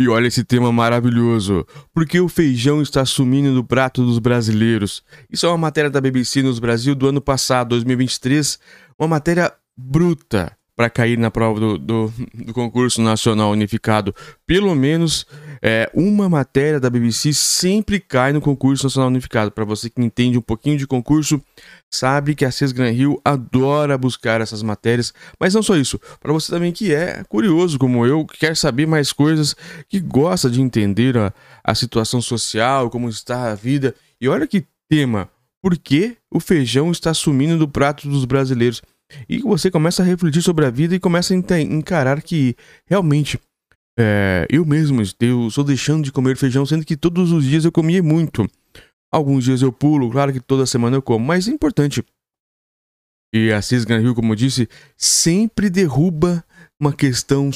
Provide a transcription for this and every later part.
E olha esse tema maravilhoso. Por que o feijão está sumindo do prato dos brasileiros? Isso é uma matéria da BBC News Brasil do ano passado, 2023. Uma matéria bruta para cair na prova do, do, do, concurso nacional unificado. Pelo menos é, uma matéria da BBC sempre cai no concurso nacional unificado. Para você que entende um pouquinho de concurso, sabe que a CES Gran Rio adora buscar essas matérias. Mas não só isso, para você também que é curioso como eu, que quer saber mais coisas, que gosta de entender a, a situação social, como está a vida. E olha que tema, por que o feijão está sumindo do prato dos brasileiros? E você começa a refletir sobre a vida e começa a encarar que realmente é, eu mesmo estou deixando de comer feijão, sendo que todos os dias eu comia muito. Alguns dias eu pulo, claro que toda semana eu como, mas é importante. E a Cisgan Rio, como eu disse, sempre derruba uma questão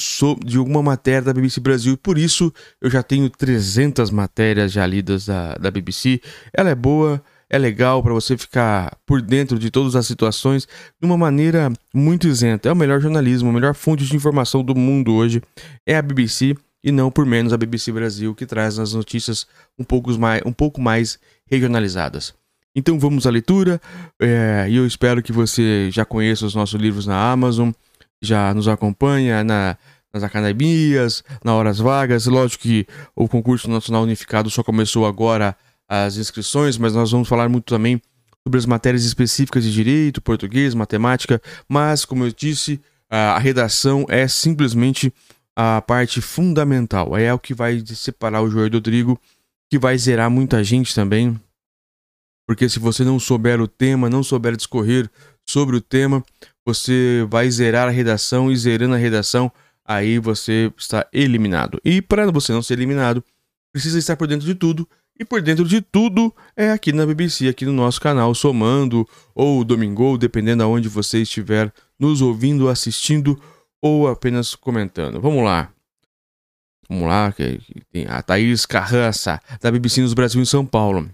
de alguma matéria da BBC Brasil. Por isso eu já tenho 300 matérias já lidas da, da BBC. Ela é boa, é legal para você ficar por dentro de todas as situações de uma maneira muito isenta. É o melhor jornalismo, a melhor fonte de informação do mundo hoje é a BBC e não por menos a BBC Brasil que traz as notícias um pouco mais, um pouco mais regionalizadas. Então vamos à leitura é, e eu espero que você já conheça os nossos livros na Amazon, já nos acompanha na, nas academias, na horas vagas. Lógico que o concurso nacional unificado só começou agora as inscrições, mas nós vamos falar muito também sobre as matérias específicas de direito, português, matemática, mas como eu disse, a redação é simplesmente a parte fundamental, é o que vai separar o joio do trigo, que vai zerar muita gente também, porque se você não souber o tema, não souber discorrer sobre o tema, você vai zerar a redação e zerando a redação, aí você está eliminado. E para você não ser eliminado, precisa estar por dentro de tudo e por dentro de tudo é aqui na BBC, aqui no nosso canal, somando ou domingo, dependendo aonde você estiver nos ouvindo, assistindo ou apenas comentando. Vamos lá. Vamos lá, que tem a Thaís Carrança, da BBC nos Brasil em São Paulo.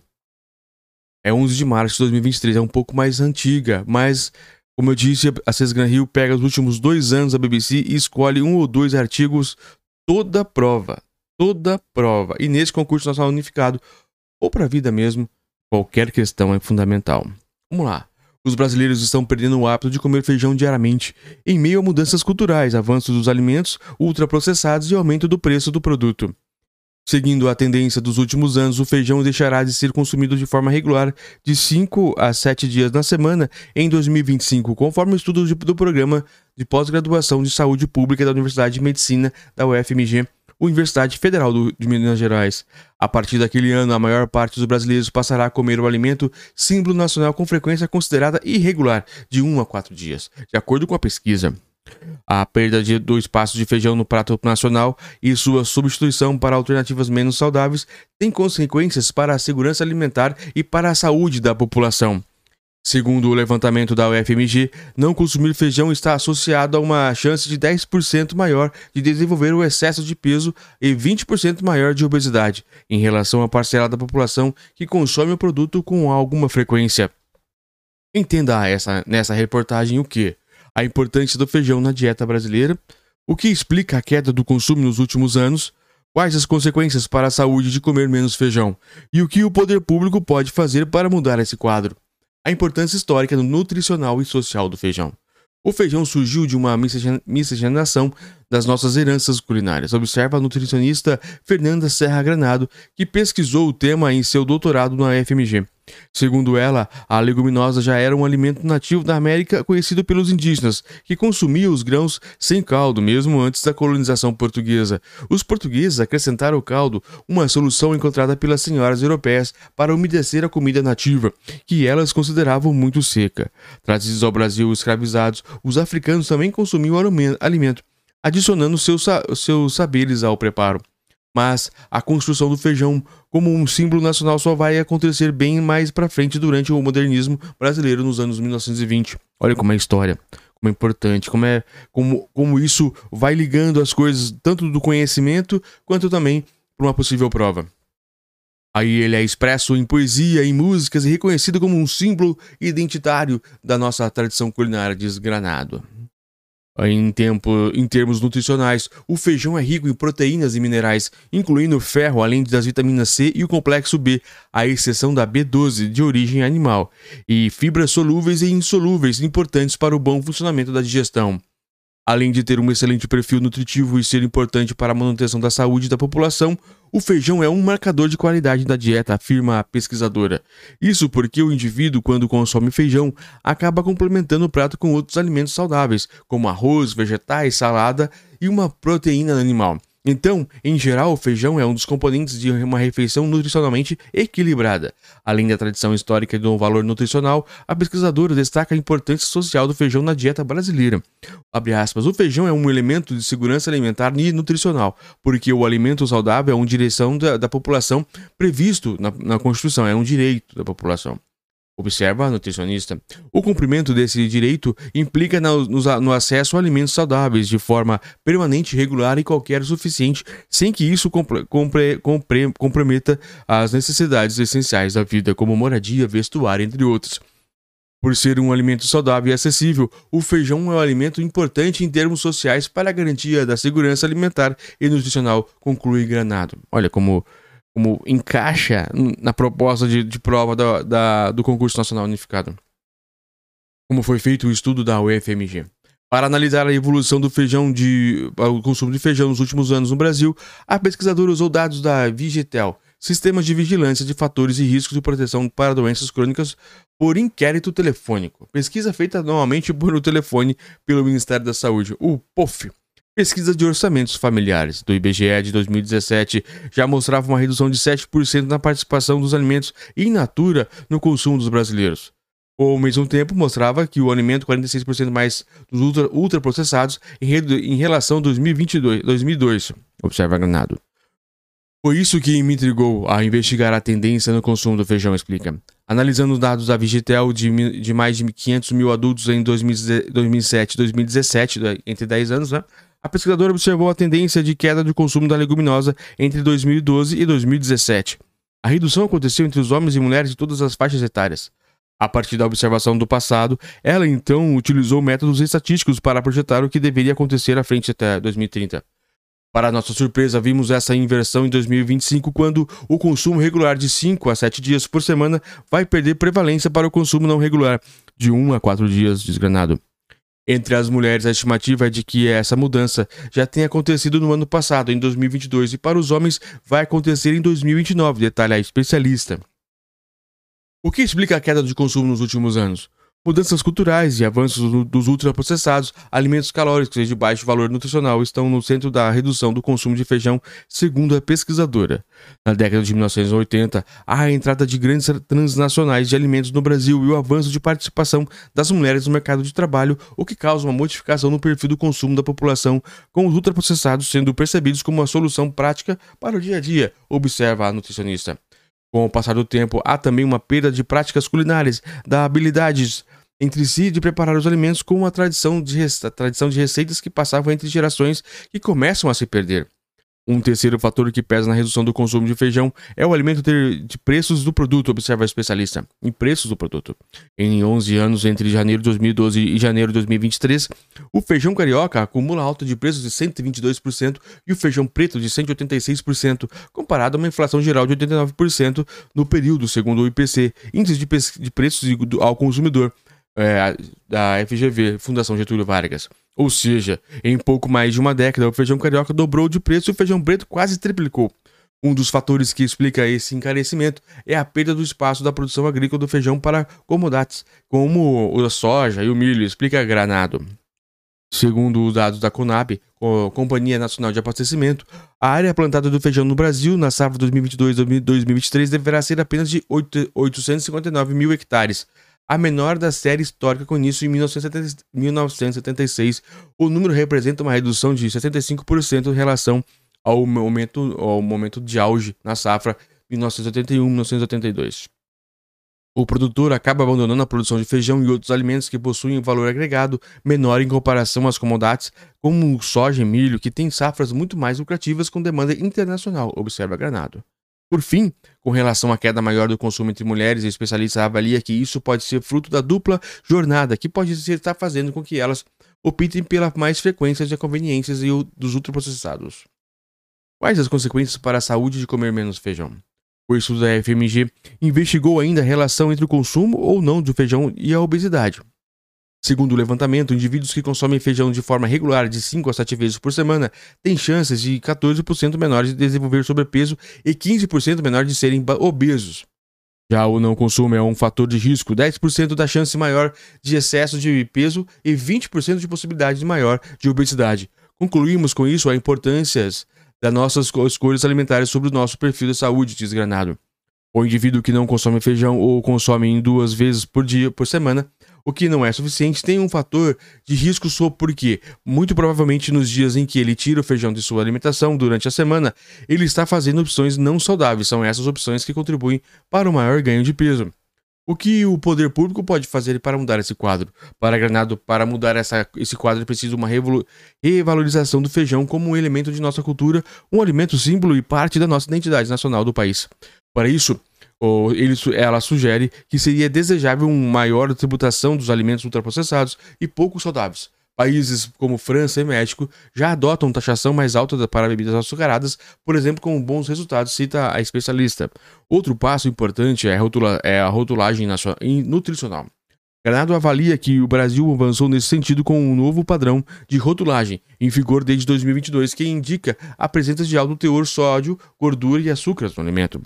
É 11 de março de 2023, é um pouco mais antiga, mas, como eu disse, a Cesgran Rio pega os últimos dois anos da BBC e escolhe um ou dois artigos toda prova, toda prova. E nesse concurso nacional unificado, ou para a vida mesmo, qualquer questão é fundamental. Vamos lá. Os brasileiros estão perdendo o hábito de comer feijão diariamente, em meio a mudanças culturais, avanços dos alimentos ultraprocessados e aumento do preço do produto. Seguindo a tendência dos últimos anos, o feijão deixará de ser consumido de forma regular de 5 a 7 dias na semana em 2025, conforme estudos do programa de pós-graduação de saúde pública da Universidade de Medicina da UFMG Universidade Federal do, de Minas Gerais. A partir daquele ano, a maior parte dos brasileiros passará a comer o alimento símbolo nacional com frequência considerada irregular, de 1 a 4 dias, de acordo com a pesquisa. A perda de, do espaço de feijão no prato nacional e sua substituição para alternativas menos saudáveis tem consequências para a segurança alimentar e para a saúde da população. Segundo o levantamento da UFMG, não consumir feijão está associado a uma chance de 10% maior de desenvolver o excesso de peso e 20% maior de obesidade, em relação à parcela da população que consome o produto com alguma frequência. Entenda essa, nessa reportagem o que? A importância do feijão na dieta brasileira, o que explica a queda do consumo nos últimos anos, quais as consequências para a saúde de comer menos feijão e o que o poder público pode fazer para mudar esse quadro a importância histórica, nutricional e social do feijão. O feijão surgiu de uma miscigenação das nossas heranças culinárias. Observa a nutricionista Fernanda Serra Granado, que pesquisou o tema em seu doutorado na FMG. Segundo ela, a leguminosa já era um alimento nativo da América conhecido pelos indígenas, que consumiam os grãos sem caldo, mesmo antes da colonização portuguesa. Os portugueses acrescentaram ao caldo uma solução encontrada pelas senhoras europeias para umedecer a comida nativa, que elas consideravam muito seca. Trazidos ao Brasil escravizados, os africanos também consumiam o alimento, adicionando seus, seus saberes ao preparo mas a construção do feijão como um símbolo nacional só vai acontecer bem mais para frente durante o modernismo brasileiro nos anos 1920. Olha como é a história, como é importante, como é como, como isso vai ligando as coisas tanto do conhecimento quanto também para uma possível prova. Aí ele é expresso em poesia, em músicas e reconhecido como um símbolo identitário da nossa tradição culinária, diz Granado. Em, tempo, em termos nutricionais, o feijão é rico em proteínas e minerais, incluindo ferro, além das vitaminas C e o complexo B, à exceção da B12, de origem animal, e fibras solúveis e insolúveis importantes para o bom funcionamento da digestão. Além de ter um excelente perfil nutritivo e ser importante para a manutenção da saúde da população, o feijão é um marcador de qualidade da dieta, afirma a pesquisadora. Isso porque o indivíduo, quando consome feijão, acaba complementando o prato com outros alimentos saudáveis, como arroz, vegetais, salada e uma proteína animal. Então, em geral, o feijão é um dos componentes de uma refeição nutricionalmente equilibrada. Além da tradição histórica e do valor nutricional, a pesquisadora destaca a importância social do feijão na dieta brasileira. Aspas, o feijão é um elemento de segurança alimentar e nutricional, porque o alimento saudável é uma direção da, da população previsto na, na Constituição, é um direito da população. Observa a nutricionista. O cumprimento desse direito implica no, acesso a alimentos saudáveis de forma permanente, regular e qualquer suficiente, sem que isso compre, compre, comprometa as necessidades essenciais da vida, como moradia, vestuário, entre outros. Por ser um alimento saudável e acessível, o feijão é um alimento importante em termos sociais para a garantia da segurança alimentar e nutricional, conclui Granado. Olha como como encaixa na proposta de, de prova da, da, do concurso nacional unificado. Como foi feito o estudo da UFMG. Para analisar a evolução do feijão de o consumo de feijão nos últimos anos no Brasil, a pesquisadora usou dados da Vigitel, Sistemas de Vigilância de Fatores e Riscos de Proteção para Doenças Crônicas por inquérito telefônico. Pesquisa feita anualmente por telefone pelo Ministério da Saúde, o POF. Pesquisa de orçamentos familiares do IBGE de 2017 já mostrava uma redução de 7% na participação dos alimentos in natura no consumo dos brasileiros. Ao mesmo tempo, mostrava que o alimento 46% mais dos ultra, ultraprocessados em, em relação a 2022, 2002, observa Granado. Foi isso que me intrigou a investigar a tendência no consumo do feijão, explica. Analisando os dados da Vigitel de, de mais de 500 mil adultos em 2007 e 2017, entre 10 anos, né? A pesquisadora observou a tendência de queda do consumo da leguminosa entre 2012 e 2017. A redução aconteceu entre os homens e mulheres de todas as faixas etárias. A partir da observação do passado, ela então utilizou métodos estatísticos para projetar o que deveria acontecer à frente até 2030. Para nossa surpresa, vimos essa inversão em 2025, quando o consumo regular de 5 a 7 dias por semana vai perder prevalência para o consumo não regular, de 1 a 4 dias desgranado. Entre as mulheres, a estimativa é de que essa mudança já tenha acontecido no ano passado, em 2022, e para os homens vai acontecer em 2029, detalha a especialista. O que explica a queda de consumo nos últimos anos? Mudanças culturais e avanços dos ultraprocessados, alimentos calóricos e de baixo valor nutricional estão no centro da redução do consumo de feijão, segundo a pesquisadora. Na década de 1980, há a entrada de grandes transnacionais de alimentos no Brasil e o avanço de participação das mulheres no mercado de trabalho, o que causa uma modificação no perfil do consumo da população, com os ultraprocessados sendo percebidos como uma solução prática para o dia a dia, observa a nutricionista. Com o passar do tempo, há também uma perda de práticas culinárias, da habilidades entre si de preparar os alimentos com uma tradição de, tradição de receitas que passavam entre gerações que começam a se perder. Um terceiro fator que pesa na redução do consumo de feijão é o alimento de preços do produto, observa a especialista. Em preços do produto. Em 11 anos, entre janeiro de 2012 e janeiro de 2023, o feijão carioca acumula alta de preços de 122% e o feijão preto de 186%, comparado a uma inflação geral de 89% no período, segundo o IPC, Índice de, de Preços ao Consumidor, é, da FGV, Fundação Getúlio Vargas. Ou seja, em pouco mais de uma década, o feijão carioca dobrou de preço e o feijão preto quase triplicou. Um dos fatores que explica esse encarecimento é a perda do espaço da produção agrícola do feijão para commodities, como a soja e o milho, explica Granado. Segundo os dados da Conab, Companhia Nacional de Abastecimento, a área plantada do feijão no Brasil na safra 2022-2023 deverá ser apenas de 859 mil hectares, a menor da série histórica com início em 1976. O número representa uma redução de 65% em relação ao momento, ao momento de auge na safra 1981-1982. O produtor acaba abandonando a produção de feijão e outros alimentos que possuem valor agregado menor em comparação às commodities, como soja e milho, que têm safras muito mais lucrativas com demanda internacional, observa Granado. Por fim, com relação à queda maior do consumo entre mulheres, o especialista avalia que isso pode ser fruto da dupla jornada que pode estar fazendo com que elas optem pela mais frequência de conveniências e o, dos ultraprocessados. Quais as consequências para a saúde de comer menos feijão? O estudo da FMG investigou ainda a relação entre o consumo ou não do feijão e a obesidade. Segundo o levantamento, indivíduos que consomem feijão de forma regular de 5 a 7 vezes por semana têm chances de 14% menores de desenvolver sobrepeso e 15% menor de serem obesos. Já o não consumo é um fator de risco, 10% da chance maior de excesso de peso e 20% de possibilidade maior de obesidade. Concluímos com isso a importância das nossas escolhas alimentares sobre o nosso perfil de saúde, diz Granado. O indivíduo que não consome feijão ou consome em duas vezes por dia por semana o que não é suficiente, tem um fator de risco só porque, muito provavelmente nos dias em que ele tira o feijão de sua alimentação durante a semana, ele está fazendo opções não saudáveis. São essas opções que contribuem para o maior ganho de peso. O que o poder público pode fazer para mudar esse quadro? Para Granado, para mudar essa, esse quadro é preciso uma revalorização do feijão como um elemento de nossa cultura, um alimento símbolo e parte da nossa identidade nacional do país. Para isso, ele, ela sugere que seria desejável uma maior tributação dos alimentos ultraprocessados e pouco saudáveis. Países como França e México já adotam taxação mais alta para bebidas açucaradas, por exemplo, com bons resultados, cita a especialista. Outro passo importante é a, rotula, é a rotulagem nutricional. Granado avalia que o Brasil avançou nesse sentido com um novo padrão de rotulagem, em vigor desde 2022, que indica a presença de alto teor sódio, gordura e açúcares no alimento.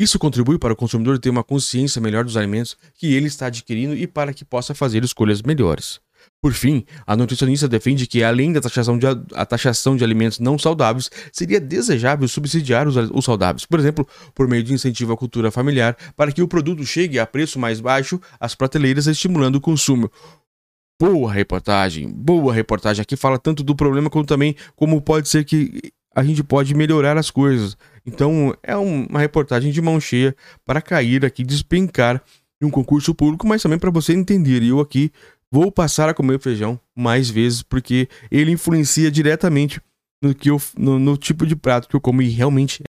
Isso contribui para o consumidor ter uma consciência melhor dos alimentos que ele está adquirindo e para que possa fazer escolhas melhores. Por fim, a nutricionista defende que, além da taxação de, a taxação de alimentos não saudáveis, seria desejável subsidiar os, os, saudáveis, por exemplo, por meio de incentivo à cultura familiar, para que o produto chegue a preço mais baixo às prateleiras, estimulando o consumo. Boa reportagem, boa reportagem. Aqui fala tanto do problema como também como pode ser que a gente pode melhorar as coisas. Então, é uma reportagem de mão cheia para cair aqui, despencar em um concurso público, mas também para você entender. Eu aqui vou passar a comer feijão mais vezes, porque ele influencia diretamente no, que eu, no, no tipo de prato que eu como e realmente